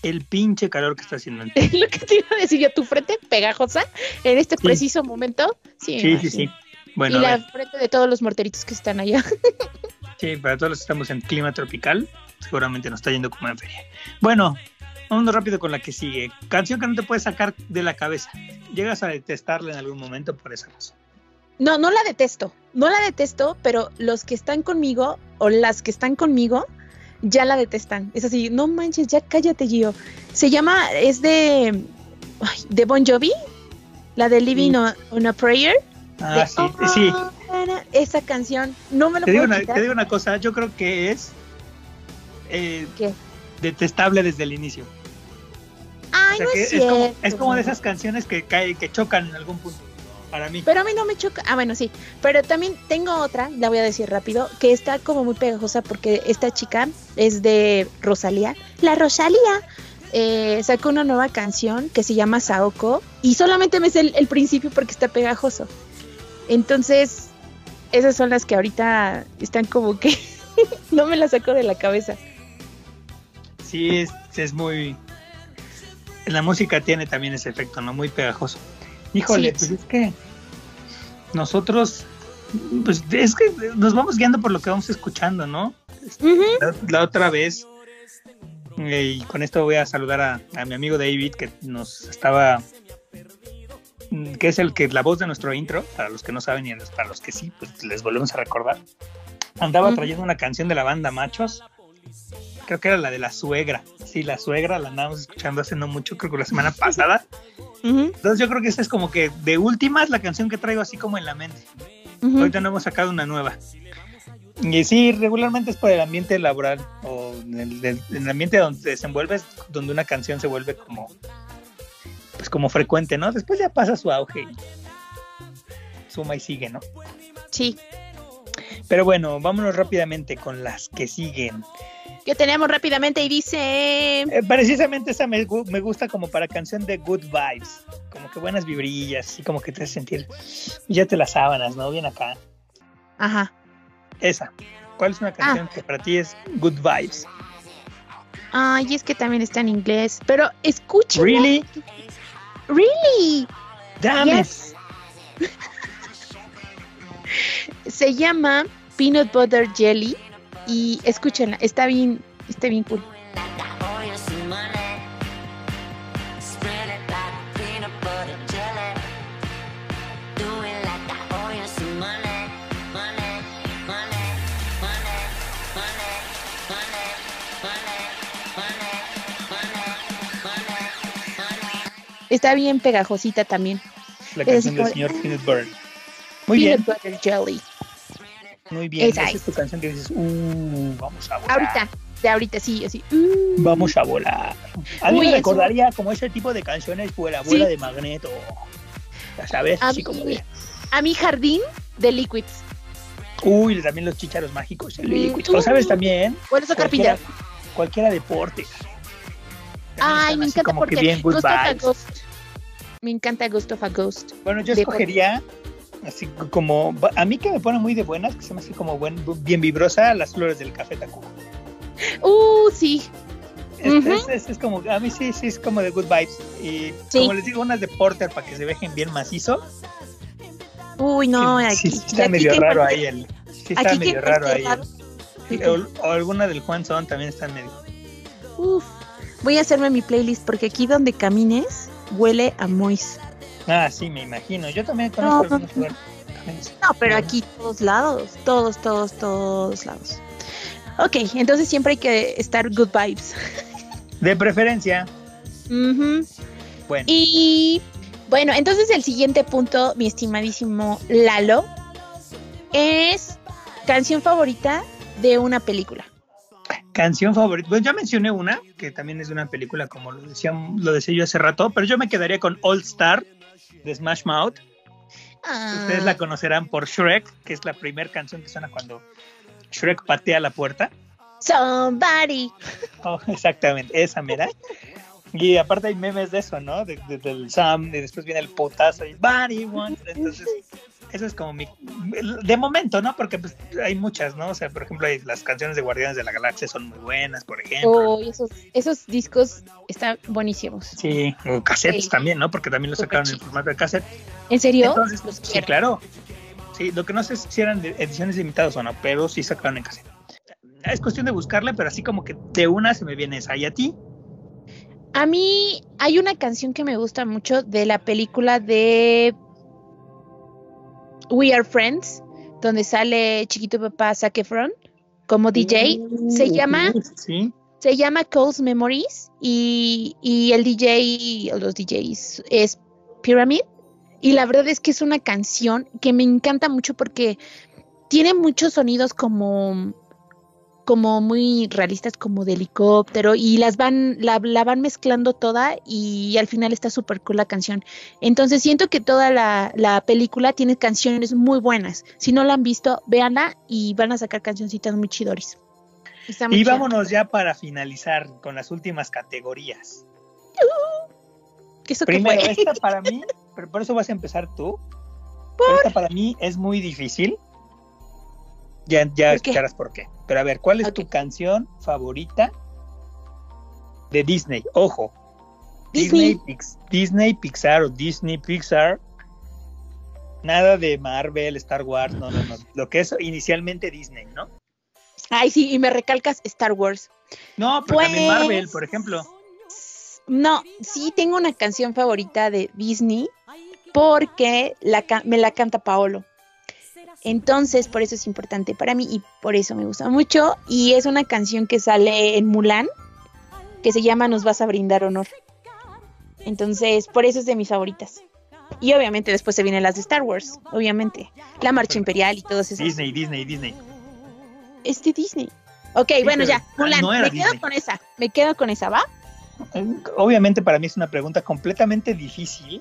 El pinche calor que está haciendo. en- Lo que te iba a decir yo, tu frente pegajosa en este Sí. preciso momento. Sí, Sí, sí. Bueno, y la frente de todos los morteritos que están allá. sí, para todos los que estamos en clima tropical, seguramente nos está yendo como en feria. Bueno, vámonos rápido con la que sigue. Canción que no te puedes sacar de la cabeza. Llegas a detestarla en algún momento por esa razón. No, no la detesto. No la detesto, pero los que están conmigo o las que están conmigo ya la detestan. Es así, no manches, ya cállate, Gio. Se llama, es de, ay, de Bon Jovi, la de Living Sí. on, on a Prayer. Ah, de, sí, sí. "Oh, na, esa canción, no me lo Te digo, puedo una, quitar. te digo una cosa, yo creo que es eh, ¿Qué? detestable desde el inicio. Ay, O sea, no es es, como, es como de esas canciones que cae, que chocan en algún punto. Para mí. Pero a mí no me choca. Ah, bueno, sí. Pero también tengo otra, la voy a decir rápido, que está como muy pegajosa porque esta chica es de Rosalía. La Rosalía eh, sacó una nueva canción que se llama Saoko y solamente me sé el, el principio porque está pegajoso. Entonces, esas son las que ahorita están como que no me las saco de la cabeza. Sí, es, es muy. La música tiene también ese efecto, ¿no? Muy pegajoso. Híjole, Sí. pues es que nosotros, pues es que nos vamos guiando por lo que vamos escuchando, ¿no? Ujú. La, la otra vez, eh, y con esto voy a saludar a, a mi amigo David, que nos estaba, mm, que es el que la voz de nuestro intro, para los que no saben y para los que sí, pues les volvemos a recordar. Andaba trayendo una canción de la banda Machos, creo que era la de la suegra. Sí, la suegra la andábamos escuchando hace no mucho, creo que la semana pasada. Entonces yo creo que esa es como que de últimas la canción que traigo así como en la mente. ujú. Ahorita no hemos sacado una nueva. Y sí, regularmente es por el ambiente laboral o en el, en el ambiente donde te desenvuelves, donde una canción se vuelve como, pues como frecuente, ¿no? Después ya pasa su auge y suma y sigue, ¿no? Sí. Pero bueno, vámonos rápidamente con las que siguen. Que tenemos rápidamente y dice. Eh, precisamente esa me, me gusta como para canción de good vibes, como que buenas vibrillas, y como que te hace sentir, ya te las sábanas, ¿no? Bien acá. Ajá. Esa. ¿Cuál es una canción que para ti es good vibes? Ay, es que también está en inglés. Pero escuchen. Really? Really. Damn it. Se llama Peanut Butter Jelly. Y escúchenla, está bien, está bien cool. Está bien pegajosita también. La canción del señor Peanut Butter. Muy bien, Butter Jelly. muy bien. Esa Esa es. tu canción que dices, uh, vamos a volar. Ahorita, de ahorita, sí, así. mm. Vamos a volar. A mí Uy, me eso- recordaría como ese tipo de canciones, vuela, vuela Sí. de magneto. Ya sabes, A así mí- como de, A mi jardín de Liquids. uy, también los chicharos mágicos, el Mm, liquid. O sabes también, Bueno, eso cualquiera, cualquiera deporte. También Ay, me encanta porque bien Ghost of a. Ghost. Me encanta Ghost of a Ghost. Bueno, yo escogería así como a mí que me pone muy de buenas, que se me hace como buen, bien vibrosa, las flores del café Tacuba. Uh, sí. Este es, es- es como, a mí sí, sí es como de good vibes. Y Sí. como les digo, unas de porter para que se dejen bien macizo. Uy, no, sí, aquí. sí, está aquí medio raro ahí el. Sí está medio raro ahí. encuentre el- o, o alguna del Juan Son también está medio. Uf. Voy a hacerme mi playlist porque aquí donde camines huele a Mois. Ah, sí, me imagino. Yo también conozco No, algunos lugares. No, pero aquí todos lados, todos, todos, todos lados. Ok, entonces siempre hay que estar good vibes. De preferencia. Ujú. Bueno, Y bueno, entonces el siguiente punto, mi estimadísimo Lalo, es canción favorita de una película. canción favorita. Bueno, ya mencioné una, que también es de una película, como lo decía, lo decía yo hace rato, pero yo me quedaría con All Star de Smash Mouth. Ustedes Ah. la conocerán por Shrek, que es la primera canción que suena cuando Shrek patea la puerta. Somebody. Oh, exactamente, esa mera. Y aparte hay memes de eso, ¿no? De- de- del Sam, y después viene el putazo y Body Wants. Entonces, eso es como mi. De momento, ¿no? Porque pues, hay muchas, ¿no? O sea, por ejemplo, hay- las canciones de Guardianes de la Galaxia son muy buenas, por ejemplo. Oh, esos, esos discos están buenísimos. Sí, o cassettes Sí. también, ¿no? Porque también lo Súper sacaron en chido. formato de cassette. ¿En serio? Entonces, Los sí, claro. Sí, lo que no sé es si eran ediciones limitadas o no, pero sí sacaron en cassette. Es cuestión de buscarle, pero así como que de una se me viene esa. ¿Y a ti? A mí hay una canción que me gusta mucho de la película de We Are Friends, donde sale Chiquito Papá Zac Efron como DJ. Se llama Sí. Se llama Cole's Memories y, y el DJ, o los DJs, es Pyramid. Y la verdad es que es una canción que me encanta mucho porque tiene muchos sonidos como, como muy realistas, como de helicóptero, y las van, la, la van mezclando toda y al final está súper cool la canción. Entonces siento que toda la, la película tiene canciones muy buenas. Si no la han visto, véanla y van a sacar cancioncitas muy chidoris. Está muy Y vámonos ya para finalizar con las últimas categorías. ¿Eso qué Primero, fue? esta para mí, pero por eso vas a empezar tú. Esta para mí es muy difícil. Ya, ya ¿Por qué? por qué. Pero a ver, ¿cuál es tu canción favorita de Disney? Ojo. Disney. Disney, Pix- Disney, Pixar o Disney, Pixar. Nada de Marvel, Star Wars, no, no, no. Lo que es inicialmente Disney, ¿no? Ay, sí, y me recalcas Star Wars. No, pero también Pues- Marvel, por ejemplo. No, sí tengo una canción favorita de Disney porque la, me la canta Paolo. Entonces, por eso es importante para mí y por eso me gusta mucho. Y es una canción que sale en Mulan, que se llama Nos vas a brindar honor. Entonces, por eso es de mis favoritas. Y obviamente después se vienen las de Star Wars, obviamente. La Marcha Imperial y todos esos. Disney, Disney, Disney. es de Disney. Ok, Sí, bueno, ya, Mulan, no me quedo Disney. con esa, me quedo con esa, ¿va? Obviamente para mí es una pregunta completamente difícil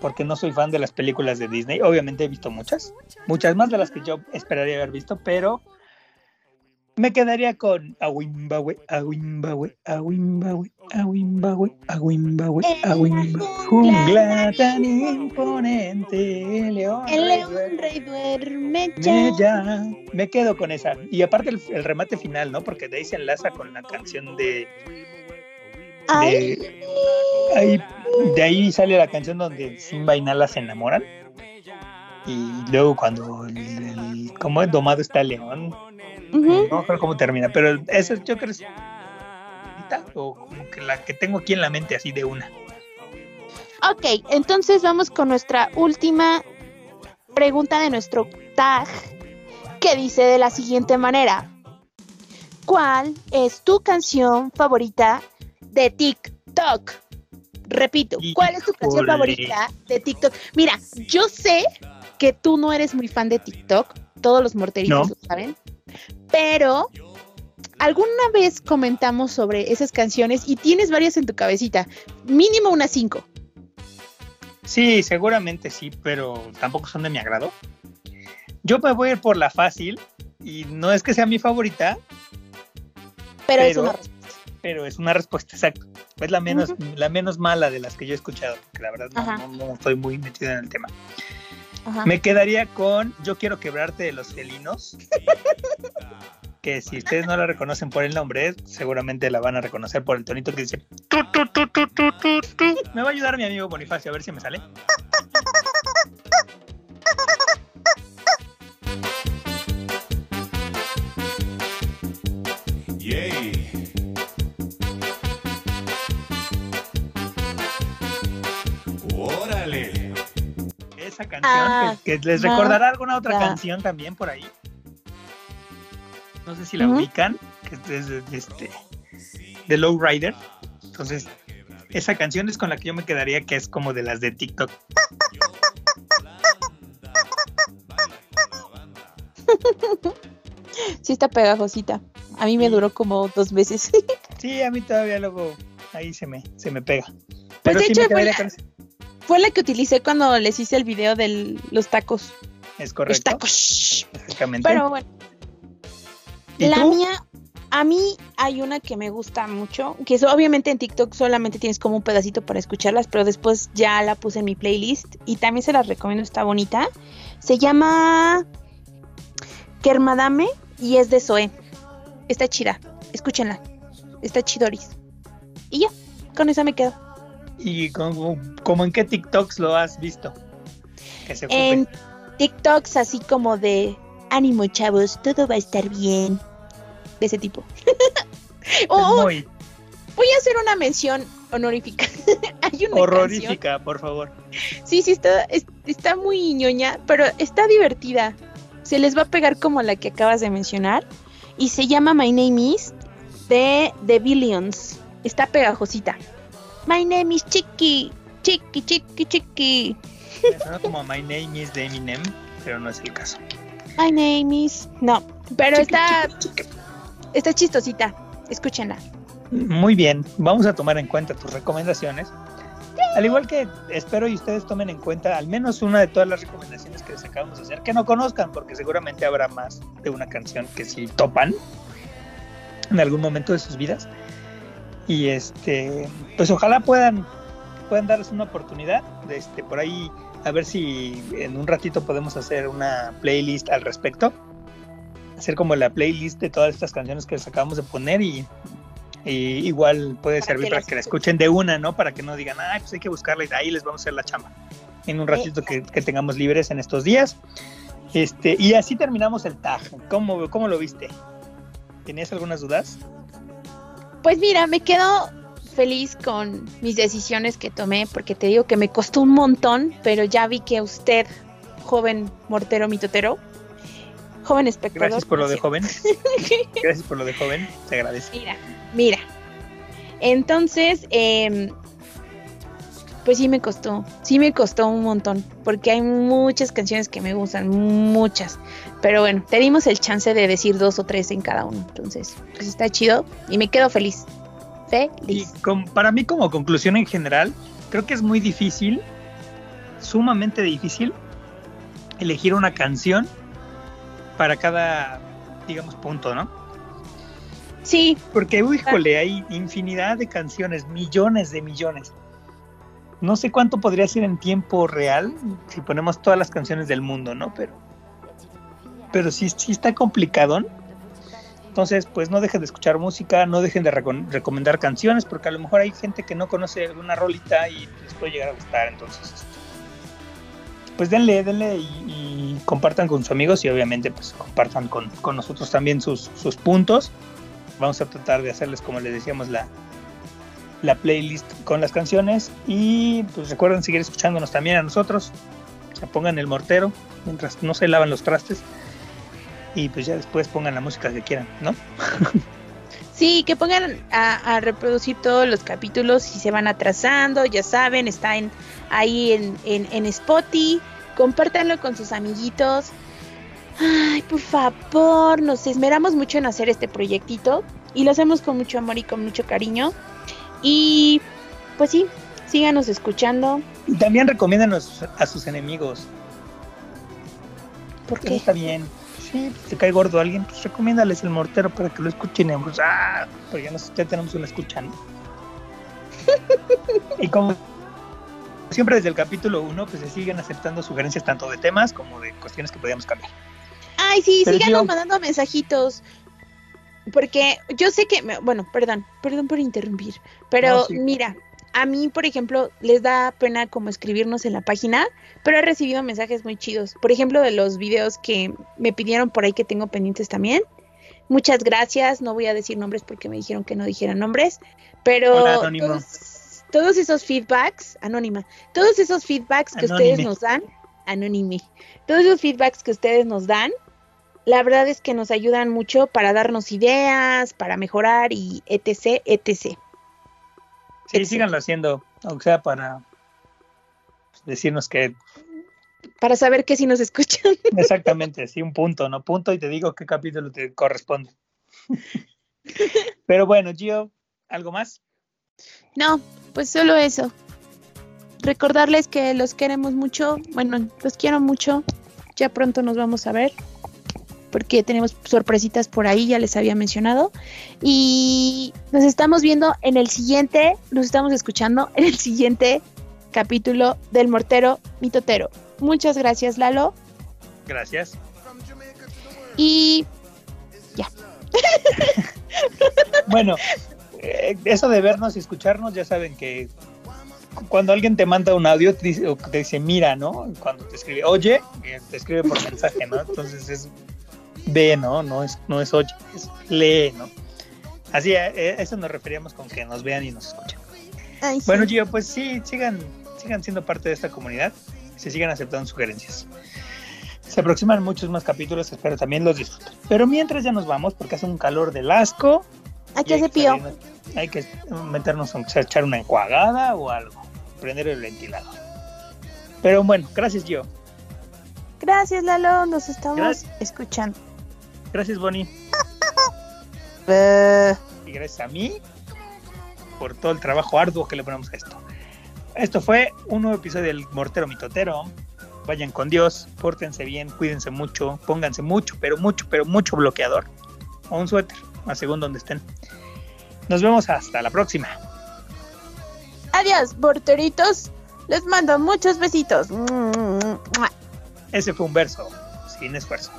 porque no soy fan de las películas de Disney. Obviamente he visto muchas, muchas más de las que yo esperaría haber visto, pero me quedaría con Awimbawe, Awimbawe, Awimbawe, Awimbawe, Awimbawe, Awimbawe. Jungla tan imponente, león. El león rey duerme ya. ya. Me quedo con esa. Y aparte el, el remate final, ¿no? Porque de ahí se enlaza con la canción de Ay, ahí, de ahí sale la canción donde Simba y Nala se enamoran. Y luego cuando el, el- como es domado está el león, no creo cómo termina, pero eso yo creo que es o como que la que tengo aquí en la mente así de una. Ok, entonces vamos con nuestra última pregunta de nuestro tag, que dice de la siguiente manera. ¿Cuál es tu canción favorita de TikTok? Repito, ¿cuál es tu canción favorita de TikTok? Mira, yo sé que tú no eres muy fan de TikTok, todos los morteritos No. lo saben, pero alguna vez comentamos sobre esas canciones y tienes varias en tu cabecita, mínimo unas cinco. Sí, seguramente sí, pero tampoco son de mi agrado. Yo me voy a ir por la fácil y no es que sea mi favorita, Pero, es una respuesta. Pero es una respuesta exacta. Es la menos, la menos mala de las que yo he escuchado, porque la verdad no, no- no estoy muy metido en el tema. Ajá. Me quedaría con Yo quiero quebrarte de los felinos. que si ustedes no la reconocen por el nombre, seguramente la van a reconocer por el tonito que dice. "Tu, tu, tu, tu, tu, tu, tu". Me va a ayudar mi amigo Bonifacio a ver si me sale. Esa canción, Ah, que, que les ah, recordará alguna otra ya. canción también por ahí. No sé si la ubican, que es de, este de Low Rider. Entonces, esa canción es con la que yo me quedaría, que es como de las de TikTok. Sí está pegajosita. A mí me duró como dos veces. Sí, a mí todavía luego ahí se me, se me pega. Pues Pero de sí hecho me fue la. Fue la que utilicé cuando les hice el video de los tacos. Es Los correcto. tacos. Exactamente. Pero bueno, ¿Y la tú? mía, a mí hay una que me gusta mucho, que es, obviamente en TikTok solamente tienes como un pedacito para escucharlas, pero después ya la puse en mi playlist y también se las recomiendo, está bonita. Se llama Kermadame y es de Zoe. Está chida, escúchenla. Está chidoris. Y ya, con esa me quedo. ¿Y como, como en qué TikToks lo has visto? Que se ocupe. En TikToks así como de ánimo chavos, todo va a estar bien. De ese tipo. Oh, muy voy a hacer una mención honorífica. Hay una canción- horrorífica, por favor. Sí, sí, está, es- está muy ñoña, pero está divertida. Se les va a pegar como la que acabas de mencionar. Y se llama My Name Is de The Billions. Está pegajosita. My name is Chiqui. Chiqui, chiqui, chiqui. Como My Name is de Eminem, pero no es el caso. My name is. No, pero está. Está chistosita. Escúchenla. Muy bien, vamos a tomar en cuenta tus recomendaciones. Al igual que espero y ustedes tomen en cuenta al menos una de todas las recomendaciones que les acabamos de hacer, que no conozcan, porque seguramente habrá más de una canción que sí topan en algún momento de sus vidas. Y este, pues ojalá puedan, puedan darles una oportunidad. De este, por ahí, a ver si en un ratito podemos hacer una playlist al respecto. Hacer como la playlist de todas estas canciones que les acabamos de poner y y igual puede Para servir que para que la escuchen de una, ¿no? Para que no digan, ah, pues hay que buscarla y de ahí les vamos a hacer la chamba. En un ratito que, que tengamos libres en estos días. Este, y así terminamos el tag. ¿Cómo, cómo lo viste? ¿Tenías algunas dudas? Pues mira, me quedo feliz con mis decisiones que tomé, porque te digo que me costó un montón, pero ya vi que usted, joven mortero mitotero, joven espectador. Gracias por lo de joven. Gracias por lo de joven. Se agradece. Mira, mira. Entonces, em, Pues sí me costó, sí me costó un montón, porque hay muchas canciones que me gustan, muchas. Pero bueno, te dimos el chance de decir dos o tres en cada uno. Entonces, pues está chido y me quedo feliz. Y Feliz. com- para mí como conclusión en general, creo que es muy difícil, sumamente difícil, elegir una canción para cada, digamos, punto, ¿no? Sí, Porque, híjole, hay infinidad de canciones, millones de millones. No sé cuánto podría ser en tiempo real si ponemos todas las canciones del mundo, ¿no? Pero, pero sí, sí está complicado. Entonces, pues no dejen de escuchar música, no dejen de reco- recomendar canciones, porque a lo mejor hay gente que no conoce alguna rolita y les puede llegar a gustar. Entonces, este, pues denle, denle y, y compartan con sus amigos y obviamente pues compartan con, con nosotros también sus, sus puntos. Vamos a tratar de hacerles, como les decíamos, la, la playlist con las canciones. Y pues recuerden seguir escuchándonos también a nosotros. Se pongan el mortero mientras no se lavan los trastes. Y pues ya después pongan la música que quieran, ¿no? sí, que pongan a, a reproducir todos los capítulos si se van atrasando, ya saben, está en, ahí en, en, en Spotify. Compártanlo con sus amiguitos. Ay, por favor, nos esmeramos mucho en hacer este proyectito y lo hacemos con mucho amor y con mucho cariño. Y pues sí, síganos escuchando. Y también recomiéndanos a sus enemigos. ¿Por Eso qué? está bien. Sí, si te cae gordo alguien, pues recomiéndales el mortero para que lo escuchen. Pues, ah, pues ya, nos- ya tenemos una escucha, ¿no? y como siempre desde el capítulo 1, pues se siguen aceptando sugerencias tanto de temas como de cuestiones que podíamos cambiar. Ay, sí, Pero síganos yo- mandando mensajitos. Porque yo sé que, bueno, perdón, perdón por interrumpir, pero No, sí. mira, a mí, por ejemplo, les da pena como escribirnos en la página, pero he recibido mensajes muy chidos. Por ejemplo, de los videos que me pidieron por ahí que tengo pendientes también. Muchas gracias, no voy a decir nombres porque me dijeron que no dijera nombres, pero Hola, todos, todos esos feedbacks, anónima, todos esos feedbacks que Anónime. ustedes nos dan, anónime, todos esos feedbacks que ustedes nos dan, la verdad es que nos ayudan mucho para darnos ideas, para mejorar y etc, etc. Sí, síganlo haciendo, aunque sea para decirnos que Para saber que si nos escuchan. exactamente, sí, un punto, ¿no? Punto y te digo qué capítulo te corresponde. Pero bueno, Gio, ¿algo más? No, pues solo eso. Recordarles que los queremos mucho. Bueno, los quiero mucho. Ya pronto nos vamos a ver. Porque tenemos sorpresitas por ahí, ya les había mencionado. Y nos estamos viendo en el siguiente, nos estamos escuchando en el siguiente capítulo del Mortero Mitotero. Muchas gracias, Lalo. Gracias. Y Bueno, eh, eso de vernos y escucharnos, ya saben que cu- cuando alguien te manda un audio te dice, o te dice mira, ¿no? Cuando te escribe oye, eh, te escribe por mensaje, ¿no? Entonces es ve, ¿no? No es, no es oye, es lee, ¿no? Así, a eh, eso nos referíamos con que nos vean y nos escuchen. ay, sí. Bueno, Gio, pues sí, sigan, sigan siendo parte de esta comunidad, se sigan aceptando sugerencias. Se aproximan muchos más capítulos, espero también los disfruten. Pero mientras ya nos vamos, porque hace un calor del asco, Hay que hacer pío. Hay que meternos, sea echar una enjuagada o algo, prender el ventilador. Pero bueno, gracias, Gio. Gracias, Lalo. Nos estamos Gracias. escuchando. Gracias, Bonnie. Eh, Y gracias a mí por todo el trabajo arduo que le ponemos a esto. Esto fue un nuevo episodio del Mortero Mitotero. Vayan con Dios, pórtense bien, cuídense mucho, pónganse mucho, pero mucho, pero mucho bloqueador. O un suéter, a según donde estén. Nos vemos hasta la próxima. Adiós, morteritos. Les mando muchos besitos. Ese fue un verso, sin esfuerzo.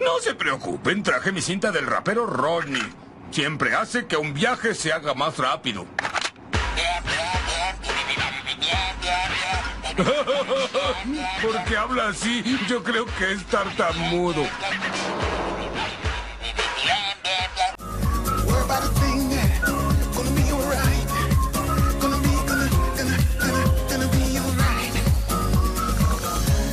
No se preocupen, traje mi cinta del rapero Rodney. Siempre hace que un viaje se haga más rápido. Porque habla así, yo creo que es tartamudo.